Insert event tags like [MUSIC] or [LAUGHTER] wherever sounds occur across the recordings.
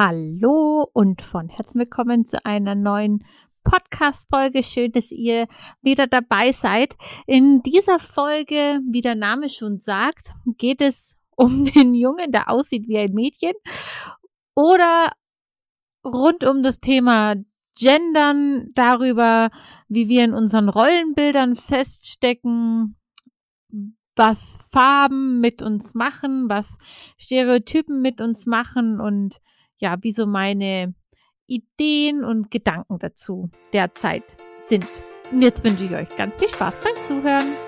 Hallo und von Herzen willkommen zu einer neuen Podcast-Folge. Schön, dass ihr wieder dabei seid. In dieser Folge, wie der Name schon sagt, geht es um [LAUGHS] den Jungen, der aussieht wie ein Mädchen oder rund um das Thema Gendern, darüber, wie wir in unseren Rollenbildern feststecken, was Farben mit uns machen, was Stereotypen mit uns machen und ja, wie so meine Ideen und Gedanken dazu derzeit sind. Und jetzt wünsche ich euch ganz viel Spaß beim Zuhören.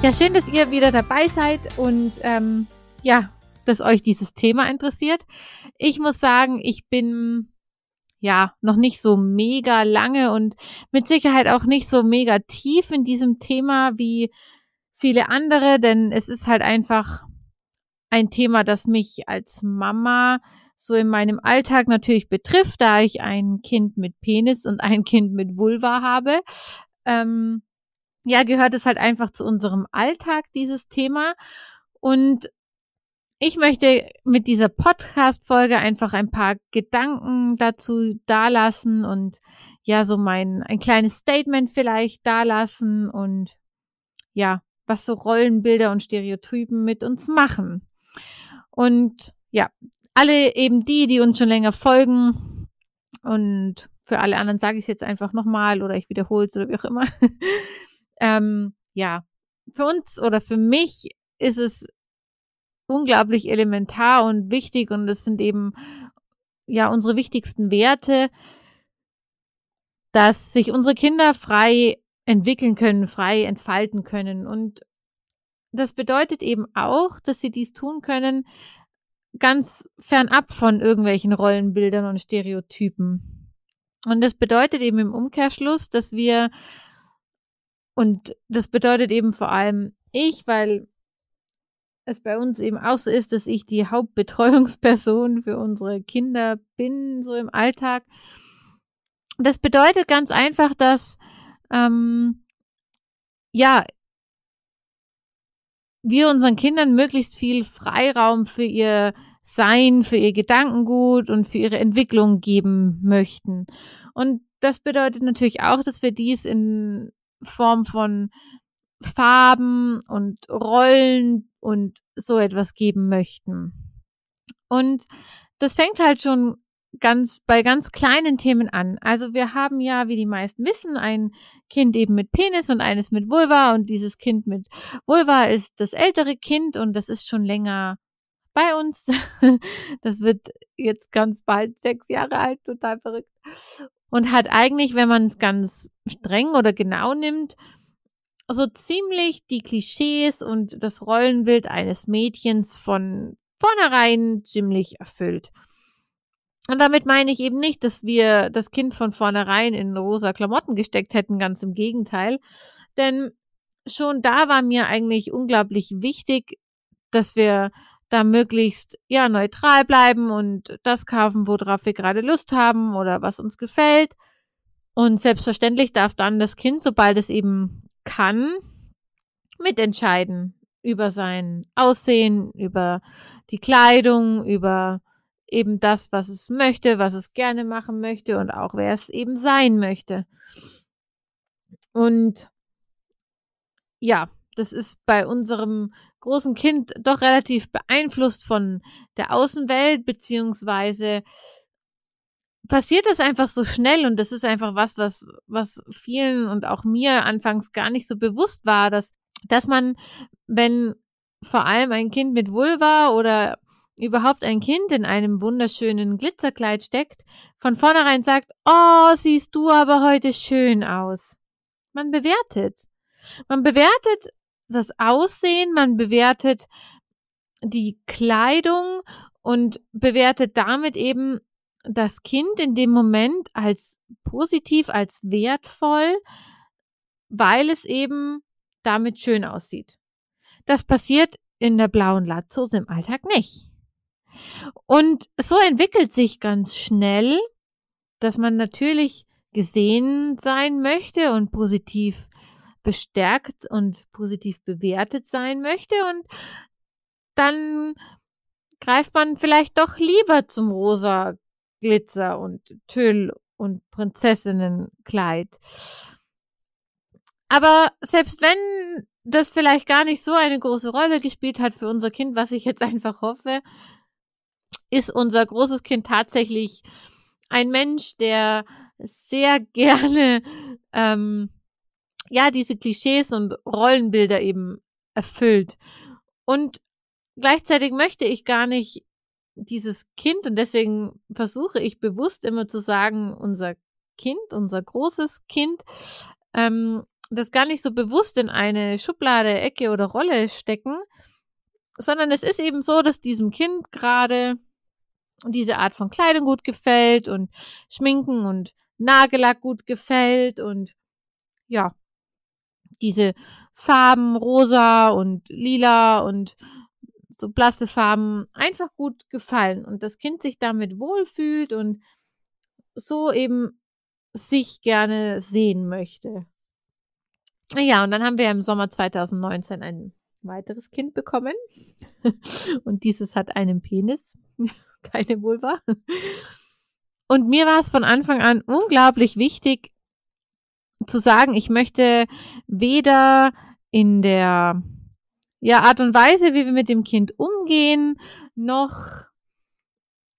Ja, schön, dass ihr wieder dabei seid und ähm, ja, dass euch dieses Thema interessiert. Ich muss sagen, ich bin ja noch nicht so mega lange und mit Sicherheit auch nicht so mega tief in diesem Thema wie viele andere, denn es ist halt einfach ein Thema, das mich als Mama so in meinem Alltag natürlich betrifft, da ich ein Kind mit Penis und ein Kind mit Vulva habe. Ähm, ja, gehört es halt einfach zu unserem Alltag, dieses Thema. Und ich möchte mit dieser Podcast-Folge einfach ein paar Gedanken dazu dalassen und ja, so mein, ein kleines Statement vielleicht dalassen und ja, was so Rollenbilder und Stereotypen mit uns machen. Und ja, alle eben die, die uns schon länger folgen und für alle anderen sage ich es jetzt einfach nochmal oder ich wiederhole es oder wie auch immer. [LAUGHS] ähm, ja, für uns oder für mich ist es unglaublich elementar und wichtig und es sind eben ja unsere wichtigsten Werte, dass sich unsere Kinder frei entwickeln können, frei entfalten können und das bedeutet eben auch, dass sie dies tun können, ganz fernab von irgendwelchen Rollenbildern und Stereotypen. Und das bedeutet eben im Umkehrschluss, dass wir und das bedeutet eben vor allem ich, weil es bei uns eben auch so ist, dass ich die Hauptbetreuungsperson für unsere Kinder bin, so im Alltag. Das bedeutet ganz einfach, dass ähm, ja wir unseren Kindern möglichst viel Freiraum für ihr Sein, für ihr Gedankengut und für ihre Entwicklung geben möchten. Und das bedeutet natürlich auch, dass wir dies in Form von Farben und Rollen und so etwas geben möchten. Und das fängt halt schon ganz bei ganz kleinen Themen an. Also wir haben ja, wie die meisten wissen, ein Kind eben mit Penis und eines mit Vulva und dieses Kind mit Vulva ist das ältere Kind und das ist schon länger bei uns. [LAUGHS] Das wird jetzt ganz bald sechs Jahre alt, total verrückt und hat eigentlich, wenn man es ganz streng oder genau nimmt, so ziemlich die Klischees und das Rollenbild eines Mädchens von vornherein ziemlich erfüllt. Und damit meine ich eben nicht, dass wir das Kind von vornherein in rosa Klamotten gesteckt hätten, ganz im Gegenteil. Denn schon da war mir eigentlich unglaublich wichtig, dass wir da möglichst ja neutral bleiben und das kaufen, worauf wir gerade Lust haben oder was uns gefällt. Und selbstverständlich darf dann das Kind, sobald es eben kann, mitentscheiden über sein Aussehen, über die Kleidung, über eben das, was es möchte, was es gerne machen möchte und auch wer es eben sein möchte. Und ja, das ist bei unserem großen Kind doch relativ beeinflusst von der Außenwelt, beziehungsweise passiert das einfach so schnell und das ist einfach was, was, was vielen und auch mir anfangs gar nicht so bewusst war, dass, dass man, wenn vor allem ein Kind mit Vulva oder überhaupt ein Kind in einem wunderschönen Glitzerkleid steckt, von vornherein sagt, oh, siehst du aber heute schön aus. Man bewertet. Man bewertet das Aussehen, man bewertet die Kleidung und bewertet damit eben das Kind in dem Moment als positiv, als wertvoll, weil es eben damit schön aussieht. Das passiert in der blauen Latzhose im Alltag nicht. Und so entwickelt sich ganz schnell, dass man natürlich gesehen sein möchte und positiv bestärkt und positiv bewertet sein möchte und dann greift man vielleicht doch lieber zum rosa Glitzer und Tüll und Prinzessinnenkleid. Aber selbst wenn das vielleicht gar nicht so eine große Rolle gespielt hat für unser Kind, was ich jetzt [LAUGHS] einfach hoffe, ist unser großes Kind tatsächlich ein Mensch, der sehr [LAUGHS] gerne ähm, ja diese Klischees und Rollenbilder eben erfüllt. Und gleichzeitig möchte ich gar nicht dieses Kind, und deswegen versuche ich bewusst immer zu sagen, unser Kind, unser großes Kind, ähm, das gar nicht so bewusst in eine Schublade, Ecke oder Rolle stecken, sondern es ist eben so, dass diesem Kind gerade diese Art von Kleidung gut gefällt und Schminken und Nagellack gut gefällt und ja, diese Farben rosa und lila und so blasse Farben einfach gut gefallen und das Kind sich damit wohlfühlt und so eben sich gerne sehen möchte. Ja, und dann haben wir im Sommer 2019 ein weiteres Kind bekommen. [LAUGHS] und dieses hat einen Penis, [LAUGHS] keine Vulva. Und mir war es von Anfang an unglaublich wichtig zu sagen, ich möchte weder in der ja, Art und Weise, wie wir mit dem Kind umgehen, noch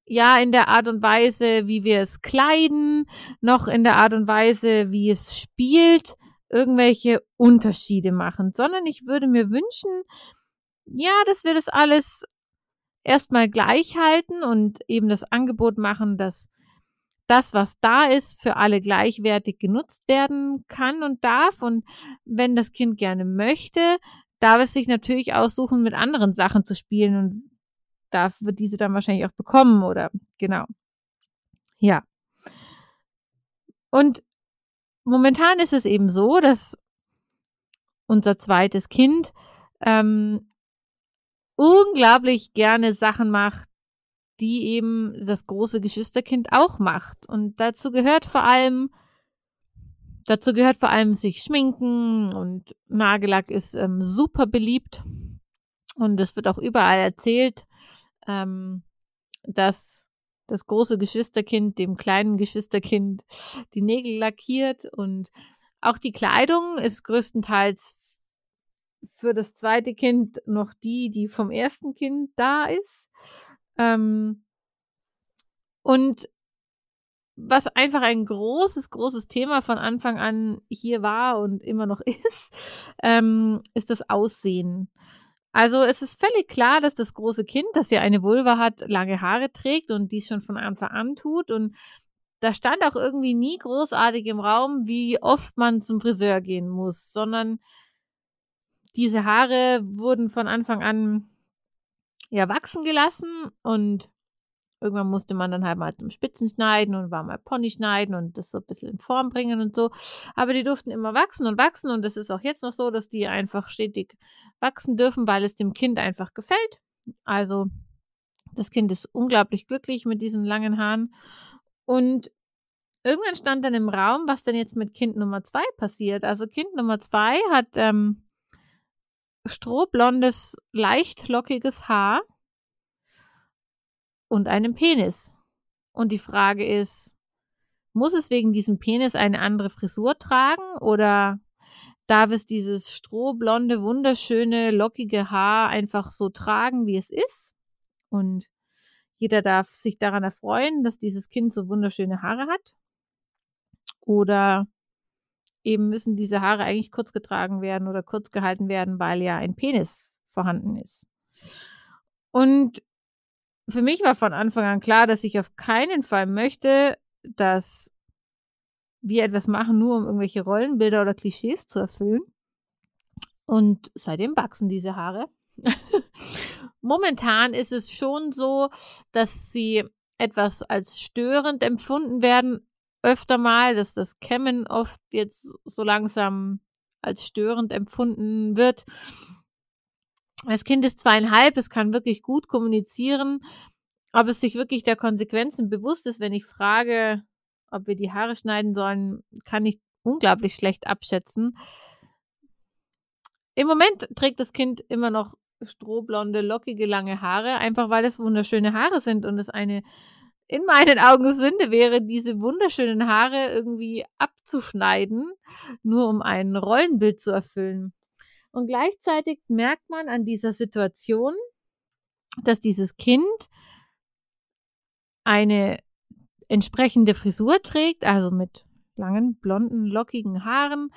ja, in der Art und Weise, wie wir es kleiden, noch in der Art und Weise, wie es spielt, irgendwelche Unterschiede machen, sondern ich würde mir wünschen, ja, dass wir das alles erstmal gleich halten und eben das Angebot machen, dass das, was da ist, für alle gleichwertig genutzt werden kann und darf. Und wenn das Kind gerne möchte, darf es sich natürlich aussuchen, mit anderen Sachen zu spielen und darf wird diese dann wahrscheinlich auch bekommen oder genau. Ja. Und momentan ist es eben so, dass unser zweites Kind ähm, unglaublich gerne Sachen macht, die eben das große Geschwisterkind auch macht. Und dazu gehört vor allem Dazu gehört vor allem sich schminken und Nagellack ist ähm, super beliebt. Und es wird auch überall erzählt, ähm, dass das große Geschwisterkind dem kleinen Geschwisterkind die Nägel lackiert und auch die Kleidung ist größtenteils für das zweite Kind noch die, die vom ersten Kind da ist. Ähm, und was einfach ein großes, großes Thema von Anfang an hier war und immer noch [LAUGHS] ist, ähm, ist das Aussehen. Also es ist völlig klar, dass das große Kind, das ja eine Vulva hat, lange Haare trägt und dies schon von Anfang an tut. Und da stand auch irgendwie nie großartig im Raum, wie oft man zum Friseur gehen muss, sondern diese Haare wurden von Anfang an ja wachsen gelassen und Irgendwann musste man dann halt mal zum Spitzen schneiden und war mal Pony schneiden und das so ein bisschen in Form bringen und so. Aber die durften immer wachsen und wachsen und es ist auch jetzt noch so, dass die einfach stetig wachsen dürfen, weil es dem Kind einfach gefällt. Also das Kind ist unglaublich glücklich mit diesen langen Haaren und irgendwann stand dann im Raum, was denn jetzt mit Kind Nummer zwei passiert. Also Kind Nummer zwei hat ähm, strohblondes, leicht lockiges Haar und einem Penis. Und die Frage ist, muss es wegen diesem Penis eine andere Frisur tragen oder darf es dieses strohblonde, wunderschöne, lockige Haar einfach so tragen, wie es ist? Und jeder darf sich daran erfreuen, dass dieses Kind so wunderschöne Haare hat. Oder eben müssen diese Haare eigentlich kurz getragen werden oder kurz gehalten werden, weil ja ein Penis vorhanden ist. Und für mich war von Anfang an klar, dass ich auf keinen Fall möchte, dass wir etwas machen, nur um irgendwelche Rollenbilder oder Klischees zu erfüllen. Und seitdem wachsen diese Haare. [LAUGHS] Momentan ist es schon so, dass sie etwas als störend empfunden werden, öfter mal, dass das Kämmen oft jetzt so langsam als störend empfunden wird. Das Kind ist zweieinhalb, es kann wirklich gut kommunizieren, ob es sich wirklich der Konsequenzen bewusst ist, wenn ich frage, ob wir die Haare schneiden sollen, kann ich unglaublich schlecht abschätzen. Im Moment trägt das Kind immer noch strohblonde, lockige, lange Haare, einfach weil es wunderschöne Haare sind und es eine in meinen Augen Sünde wäre, diese wunderschönen Haare irgendwie abzuschneiden, nur um ein Rollenbild zu erfüllen. Und gleichzeitig merkt man an dieser Situation, dass dieses Kind eine entsprechende Frisur trägt, also mit langen, blonden, lockigen Haaren.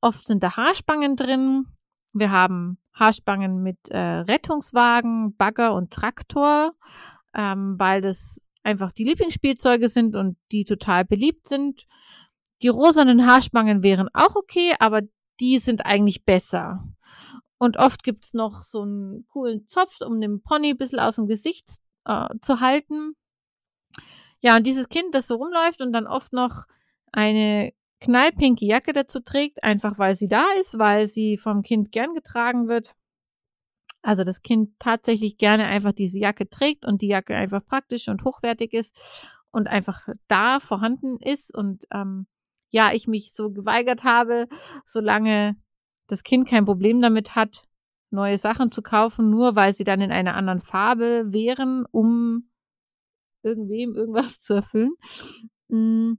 Oft sind da Haarspangen drin. Wir haben Haarspangen mit äh, Rettungswagen, Bagger und Traktor, ähm, weil das einfach die Lieblingsspielzeuge sind und die total beliebt sind. Die rosanen Haarspangen wären auch okay, aber die sind eigentlich besser. Und oft gibt's noch so einen coolen Zopf, um den Pony ein bisschen aus dem Gesicht äh, zu halten. Ja, und dieses Kind, das so rumläuft und dann oft noch eine knallpinke Jacke dazu trägt, einfach weil sie da ist, weil sie vom Kind gern getragen wird. Also das Kind tatsächlich gerne einfach diese Jacke trägt und die Jacke einfach praktisch und hochwertig ist und einfach da vorhanden ist und ähm, ja, ich mich so geweigert habe, solange das Kind kein Problem damit hat, neue Sachen zu kaufen, nur weil sie dann in einer anderen Farbe wären, um irgendwem irgendwas zu erfüllen, mm,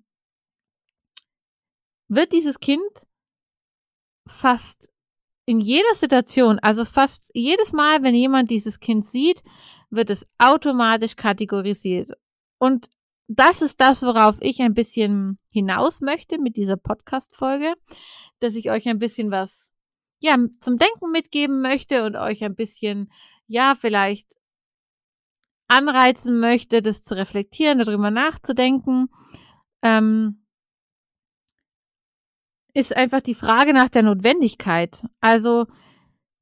wird dieses Kind fast in jeder Situation, also fast jedes Mal, wenn jemand dieses Kind sieht, wird es automatisch kategorisiert. Und das ist das, worauf ich ein bisschen hinaus möchte mit dieser Podcast-Folge, dass ich euch ein bisschen was, ja, zum Denken mitgeben möchte und euch ein bisschen, ja, vielleicht anreizen möchte, das zu reflektieren, darüber nachzudenken. Ähm, ist einfach die Frage nach der Notwendigkeit. Also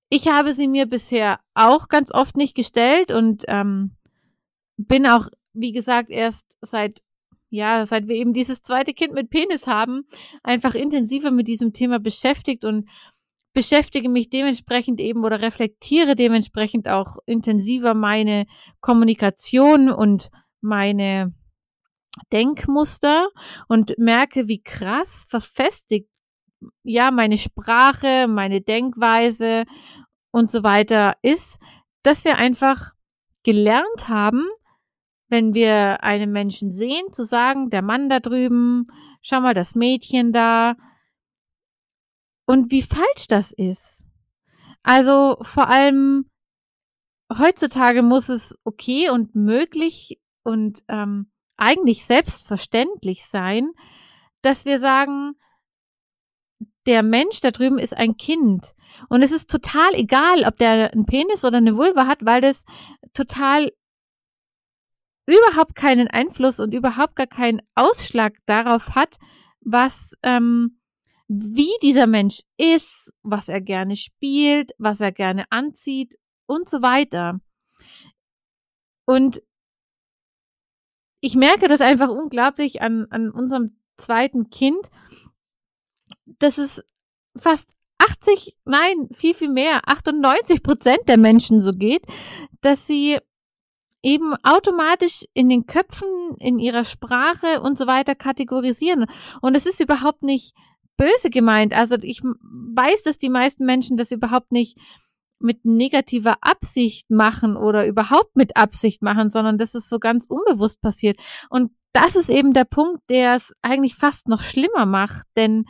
ich habe sie mir bisher auch ganz oft nicht gestellt und ähm, bin auch, wie gesagt, erst seit ja, seit wir eben dieses zweite Kind mit Penis haben, einfach intensiver mit diesem Thema beschäftigt und beschäftige mich dementsprechend eben oder reflektiere dementsprechend auch intensiver meine Kommunikation und meine Denkmuster und merke, wie krass verfestigt ja, meine Sprache, meine Denkweise und so weiter ist, dass wir einfach gelernt haben, wenn wir einen Menschen sehen, zu sagen, der Mann da drüben, schau mal, das Mädchen da. Und wie falsch das ist. Also vor allem heutzutage muss es okay und möglich und ähm, eigentlich selbstverständlich sein, dass wir sagen, der Mensch da drüben ist ein Kind. Und es ist total egal, ob der einen Penis oder eine Vulva hat, weil das total überhaupt keinen Einfluss und überhaupt gar keinen Ausschlag darauf hat, was, ähm, wie dieser Mensch ist, was er gerne spielt, was er gerne anzieht und so weiter. Und ich merke das einfach unglaublich an, an unserem zweiten Kind, dass es fast 80, nein, viel, viel mehr, 98 Prozent der Menschen so geht, dass sie eben automatisch in den Köpfen, in ihrer Sprache und so weiter kategorisieren. Und es ist überhaupt nicht böse gemeint. Also ich weiß, dass die meisten Menschen das überhaupt nicht mit negativer Absicht machen oder überhaupt mit Absicht machen, sondern dass es so ganz unbewusst passiert. Und das ist eben der Punkt, der es eigentlich fast noch schlimmer macht, denn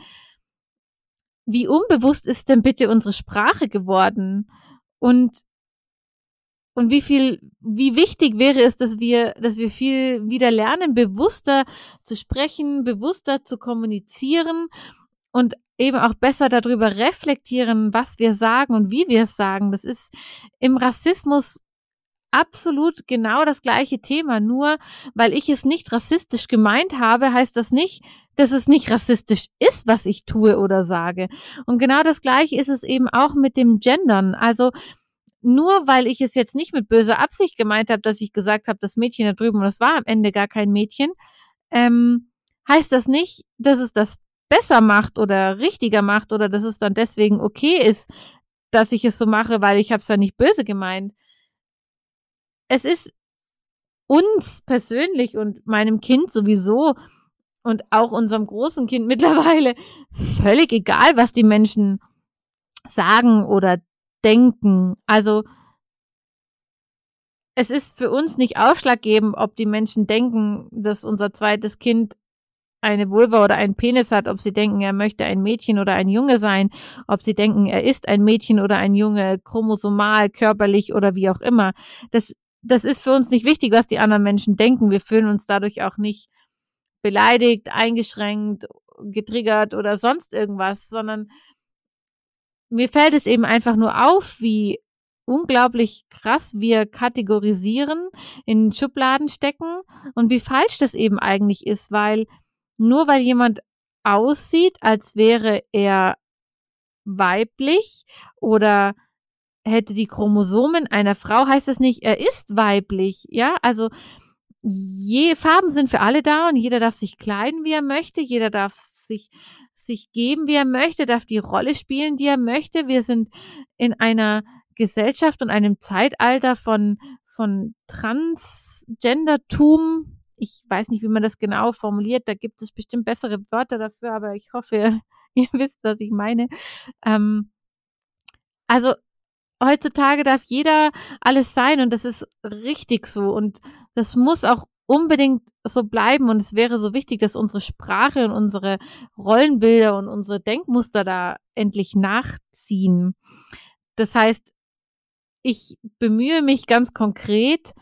wie unbewusst ist denn bitte unsere Sprache geworden? Und und wie viel, wie wichtig wäre es, dass wir, dass wir viel wieder lernen, bewusster zu sprechen, bewusster zu kommunizieren und eben auch besser darüber reflektieren, was wir sagen und wie wir es sagen. Das ist im Rassismus absolut genau das gleiche Thema. Nur weil ich es nicht rassistisch gemeint habe, heißt das nicht, dass es nicht rassistisch ist, was ich tue oder sage. Und genau das gleiche ist es eben auch mit dem Gendern. Also nur weil ich es jetzt nicht mit böser Absicht gemeint habe, dass ich gesagt habe, das Mädchen da drüben und es war am Ende gar kein Mädchen, ähm, heißt das nicht, dass es das besser macht oder richtiger macht oder dass es dann deswegen okay ist, dass ich es so mache, weil ich habe es ja nicht böse gemeint. Es ist uns persönlich und meinem Kind sowieso und auch unserem großen Kind mittlerweile völlig egal, was die Menschen sagen oder denken. Also es ist für uns nicht ausschlaggebend, ob die Menschen denken, dass unser zweites Kind eine Vulva oder einen Penis hat, ob sie denken, er möchte ein Mädchen oder ein Junge sein, ob sie denken, er ist ein Mädchen oder ein Junge, chromosomal, körperlich oder wie auch immer. Das, das ist für uns nicht wichtig, was die anderen Menschen denken. Wir fühlen uns dadurch auch nicht beleidigt, eingeschränkt, getriggert oder sonst irgendwas, sondern mir fällt es eben einfach nur auf, wie unglaublich krass wir kategorisieren, in Schubladen stecken und wie falsch das eben eigentlich ist, weil nur weil jemand aussieht, als wäre er weiblich oder hätte die Chromosomen einer Frau, heißt es nicht, er ist weiblich, ja? Also je Farben sind für alle da und jeder darf sich kleiden, wie er möchte, jeder darf sich sich geben, wie er möchte, darf die Rolle spielen, die er möchte. Wir sind in einer Gesellschaft und einem Zeitalter von von Transgendertum. Ich weiß nicht, wie man das genau formuliert. Da gibt es bestimmt bessere Wörter dafür, aber ich hoffe, [LAUGHS] ihr wisst, was ich meine. Ähm, also heutzutage darf jeder alles sein und das ist richtig so und das muss auch unbedingt so bleiben und es wäre so wichtig, dass unsere Sprache und unsere Rollenbilder und unsere Denkmuster da endlich nachziehen. Das heißt, ich bemühe mich ganz konkret,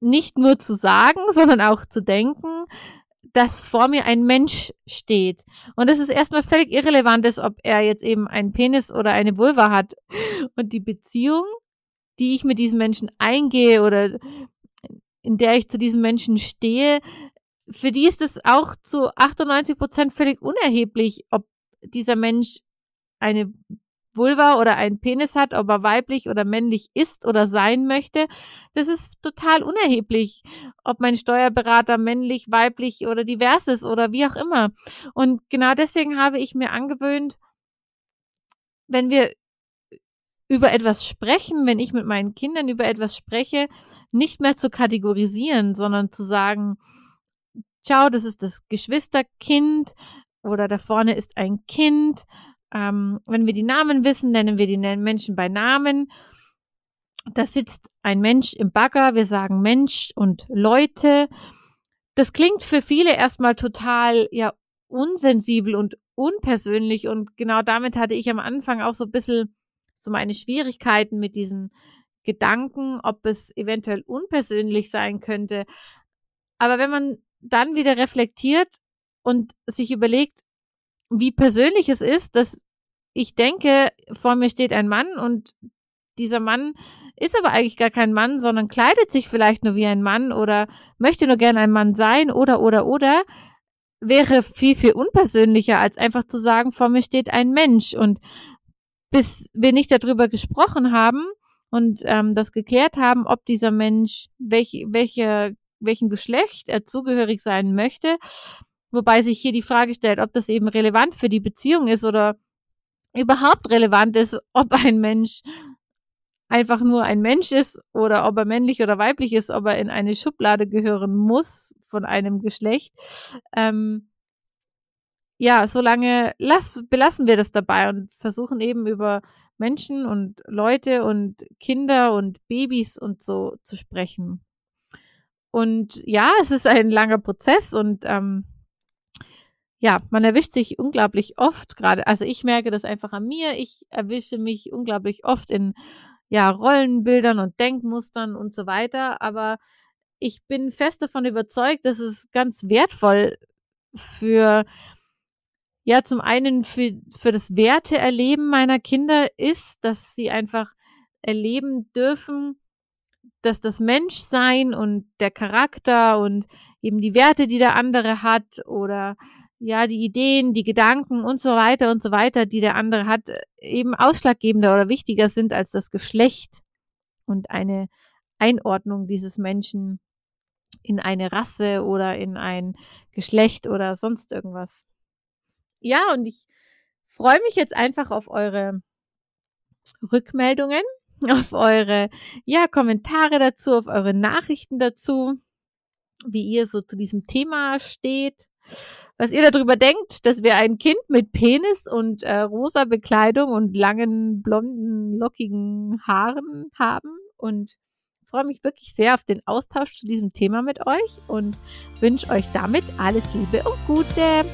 nicht nur zu sagen, [LAUGHS] sondern auch zu denken, dass vor mir ein Mensch steht. Und das ist erstmal völlig irrelevant ist, ob er jetzt eben einen Penis oder eine Vulva hat. Und die Beziehung, die ich mit diesem Menschen eingehe oder in der ich zu diesem Menschen stehe, für die ist es auch zu 98 Prozent völlig unerheblich, ob dieser Mensch eine Vulva oder einen Penis hat, ob er weiblich oder männlich ist oder sein möchte. Das ist total unerheblich, ob mein Steuerberater männlich, weiblich oder divers ist oder wie auch immer. Und genau deswegen habe ich mir angewöhnt, wenn wir über etwas sprechen, wenn ich mit meinen Kindern über etwas spreche, nicht mehr zu kategorisieren, sondern zu sagen, ciao, das ist das Geschwisterkind oder da vorne ist ein Kind ähm, wenn wir die Namen wissen, nennen wir die Menschen bei Namen. Da sitzt ein Mensch im Bagger, wir sagen Mensch und Leute. Das klingt für viele erstmal total, ja, unsensibel und unpersönlich und genau damit hatte ich am Anfang auch so ein bisschen so meine Schwierigkeiten mit diesen Gedanken, ob es eventuell unpersönlich sein könnte. Aber wenn man dann wieder reflektiert und sich überlegt, wie persönlich es ist, dass ich denke, vor mir steht ein Mann und dieser Mann ist aber eigentlich gar kein Mann, sondern kleidet sich vielleicht nur wie ein Mann oder möchte nur gerne ein Mann sein oder oder oder wäre viel viel unpersönlicher als einfach zu sagen, vor mir steht ein Mensch und bis wir nicht darüber gesprochen haben und ähm, das geklärt haben, ob dieser Mensch welch, welche welchem Geschlecht er zugehörig sein möchte, Wobei sich hier die Frage stellt, ob das eben relevant für die Beziehung ist oder überhaupt relevant ist, ob ein Mensch einfach nur ein Mensch ist oder ob er männlich oder weiblich ist, ob er in eine Schublade gehören muss von einem Geschlecht. Ähm, ja, solange lass, belassen wir das dabei und versuchen eben über Menschen und Leute und Kinder und Babys und so zu sprechen. Und ja, es ist ein langer Prozess und ähm, ja, man erwischt sich unglaublich oft gerade. Also ich merke das einfach an mir. Ich erwische mich unglaublich oft in ja, Rollenbildern und Denkmustern und so weiter. Aber ich bin fest davon überzeugt, dass es ganz wertvoll für, ja, zum einen für, für das Werteerleben meiner Kinder ist, dass sie einfach erleben dürfen, dass das Menschsein und der Charakter und eben die Werte, die der andere hat oder ja, die Ideen, die Gedanken und so weiter und so weiter, die der andere hat, eben ausschlaggebender oder wichtiger sind als das Geschlecht und eine Einordnung dieses Menschen in eine Rasse oder in ein Geschlecht oder sonst irgendwas. Ja, und ich freue mich jetzt einfach auf eure Rückmeldungen, [LAUGHS] auf eure ja, Kommentare dazu, auf eure Nachrichten dazu, wie ihr so zu diesem Thema steht was ihr darüber denkt, dass wir ein Kind mit Penis und äh, rosa Bekleidung und langen, blonden, lockigen Haaren haben. Und freue mich wirklich sehr auf den Austausch zu diesem Thema mit euch und wünsche euch damit alles Liebe und Gute.